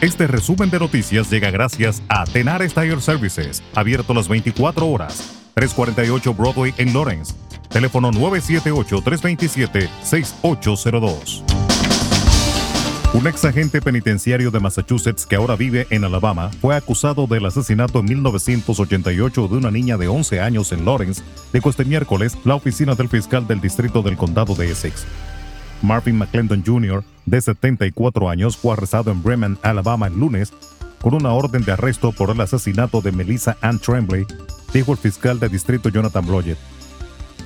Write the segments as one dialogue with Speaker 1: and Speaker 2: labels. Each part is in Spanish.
Speaker 1: Este resumen de noticias llega gracias a Tenar Tire Services, abierto las 24 horas, 348 Broadway en Lawrence. Teléfono 978-327-6802. Un ex agente penitenciario de Massachusetts que ahora vive en Alabama fue acusado del asesinato en 1988 de una niña de 11 años en Lawrence, de este miércoles la oficina del fiscal del distrito del condado de Essex. Marvin McClendon Jr., de 74 años, fue arrestado en Bremen, Alabama, el lunes, con una orden de arresto por el asesinato de Melissa Ann Tremblay, dijo el fiscal de distrito Jonathan Blodgett.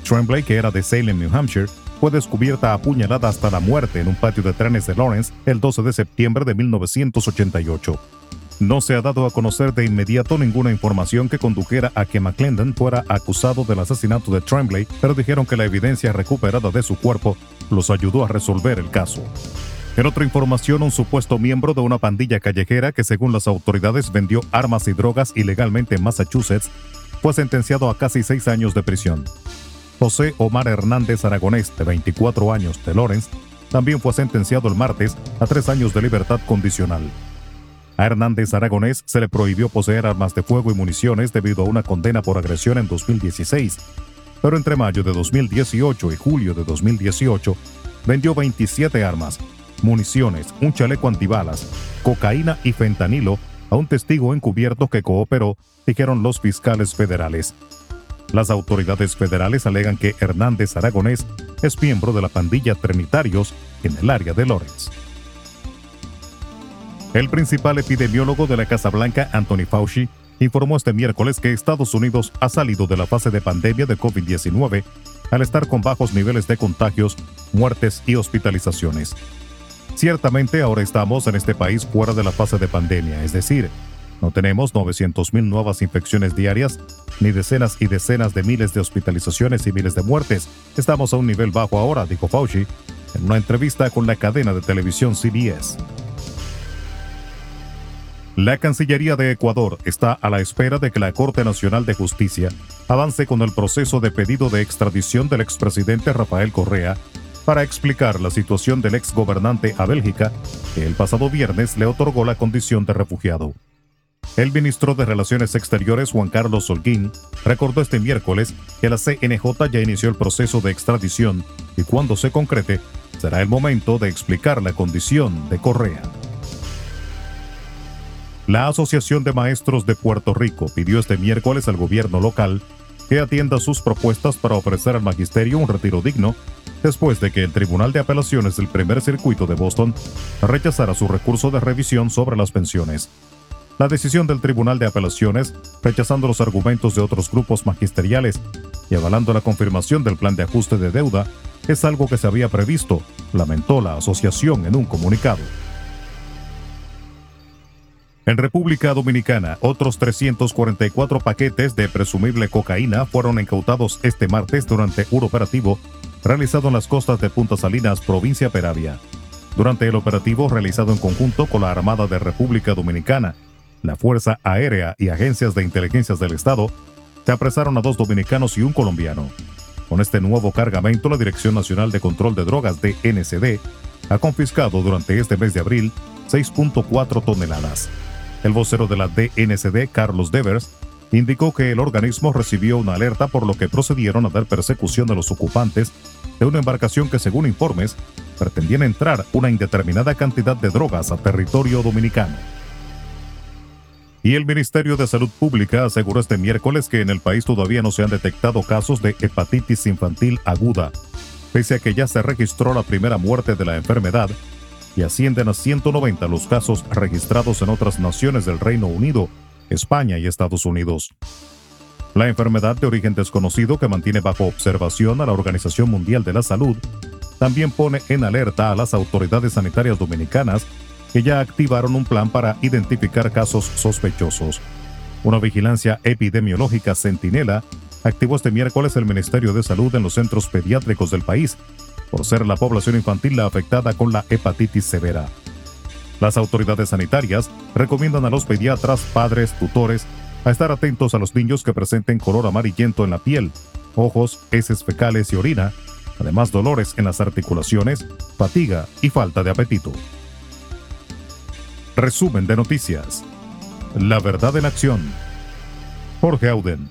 Speaker 1: Tremblay, que era de Salem, New Hampshire, fue descubierta apuñalada hasta la muerte en un patio de trenes de Lawrence el 12 de septiembre de 1988. No se ha dado a conocer de inmediato ninguna información que condujera a que McClendon fuera acusado del asesinato de Tremblay, pero dijeron que la evidencia recuperada de su cuerpo los ayudó a resolver el caso. En otra información, un supuesto miembro de una pandilla callejera que según las autoridades vendió armas y drogas ilegalmente en Massachusetts, fue sentenciado a casi seis años de prisión. José Omar Hernández Aragonés, de 24 años, de Lawrence, también fue sentenciado el martes a tres años de libertad condicional. A Hernández Aragonés se le prohibió poseer armas de fuego y municiones debido a una condena por agresión en 2016, pero entre mayo de 2018 y julio de 2018 vendió 27 armas, municiones, un chaleco antibalas, cocaína y fentanilo a un testigo encubierto que cooperó, dijeron los fiscales federales. Las autoridades federales alegan que Hernández Aragonés es miembro de la pandilla Trinitarios en el área de Lawrence. El principal epidemiólogo de la Casa Blanca, Anthony Fauci, informó este miércoles que Estados Unidos ha salido de la fase de pandemia de COVID-19 al estar con bajos niveles de contagios, muertes y hospitalizaciones. Ciertamente ahora estamos en este país fuera de la fase de pandemia, es decir, no tenemos 900.000 nuevas infecciones diarias, ni decenas y decenas de miles de hospitalizaciones y miles de muertes. Estamos a un nivel bajo ahora, dijo Fauci en una entrevista con la cadena de televisión CBS. La Cancillería de Ecuador está a la espera de que la Corte Nacional de Justicia avance con el proceso de pedido de extradición del expresidente Rafael Correa para explicar la situación del exgobernante a Bélgica, que el pasado viernes le otorgó la condición de refugiado. El ministro de Relaciones Exteriores Juan Carlos Holguín recordó este miércoles que la CNJ ya inició el proceso de extradición y cuando se concrete será el momento de explicar la condición de Correa. La Asociación de Maestros de Puerto Rico pidió este miércoles al gobierno local que atienda sus propuestas para ofrecer al magisterio un retiro digno después de que el Tribunal de Apelaciones del Primer Circuito de Boston rechazara su recurso de revisión sobre las pensiones. La decisión del Tribunal de Apelaciones, rechazando los argumentos de otros grupos magisteriales y avalando la confirmación del plan de ajuste de deuda, es algo que se había previsto, lamentó la asociación en un comunicado. En República Dominicana, otros 344 paquetes de presumible cocaína fueron incautados este martes durante un operativo realizado en las costas de Punta Salinas, provincia Peravia. Durante el operativo realizado en conjunto con la Armada de República Dominicana, la Fuerza Aérea y agencias de inteligencia del Estado se apresaron a dos dominicanos y un colombiano. Con este nuevo cargamento, la Dirección Nacional de Control de Drogas de NCD ha confiscado durante este mes de abril 6.4 toneladas. El vocero de la DNCD, Carlos Devers, indicó que el organismo recibió una alerta por lo que procedieron a dar persecución a los ocupantes de una embarcación que, según informes, pretendían entrar una indeterminada cantidad de drogas a territorio dominicano. Y el Ministerio de Salud Pública aseguró este miércoles que en el país todavía no se han detectado casos de hepatitis infantil aguda, pese a que ya se registró la primera muerte de la enfermedad y ascienden a 190 los casos registrados en otras naciones del Reino Unido, España y Estados Unidos. La enfermedad de origen desconocido que mantiene bajo observación a la Organización Mundial de la Salud también pone en alerta a las autoridades sanitarias dominicanas que ya activaron un plan para identificar casos sospechosos. Una vigilancia epidemiológica centinela activó este miércoles el Ministerio de Salud en los centros pediátricos del país, por ser la población infantil la afectada con la hepatitis severa. Las autoridades sanitarias recomiendan a los pediatras, padres, tutores, a estar atentos a los niños que presenten color amarillento en la piel, ojos, heces fecales y orina, además dolores en las articulaciones, fatiga y falta de apetito. Resumen de noticias. La verdad en acción. Jorge Auden.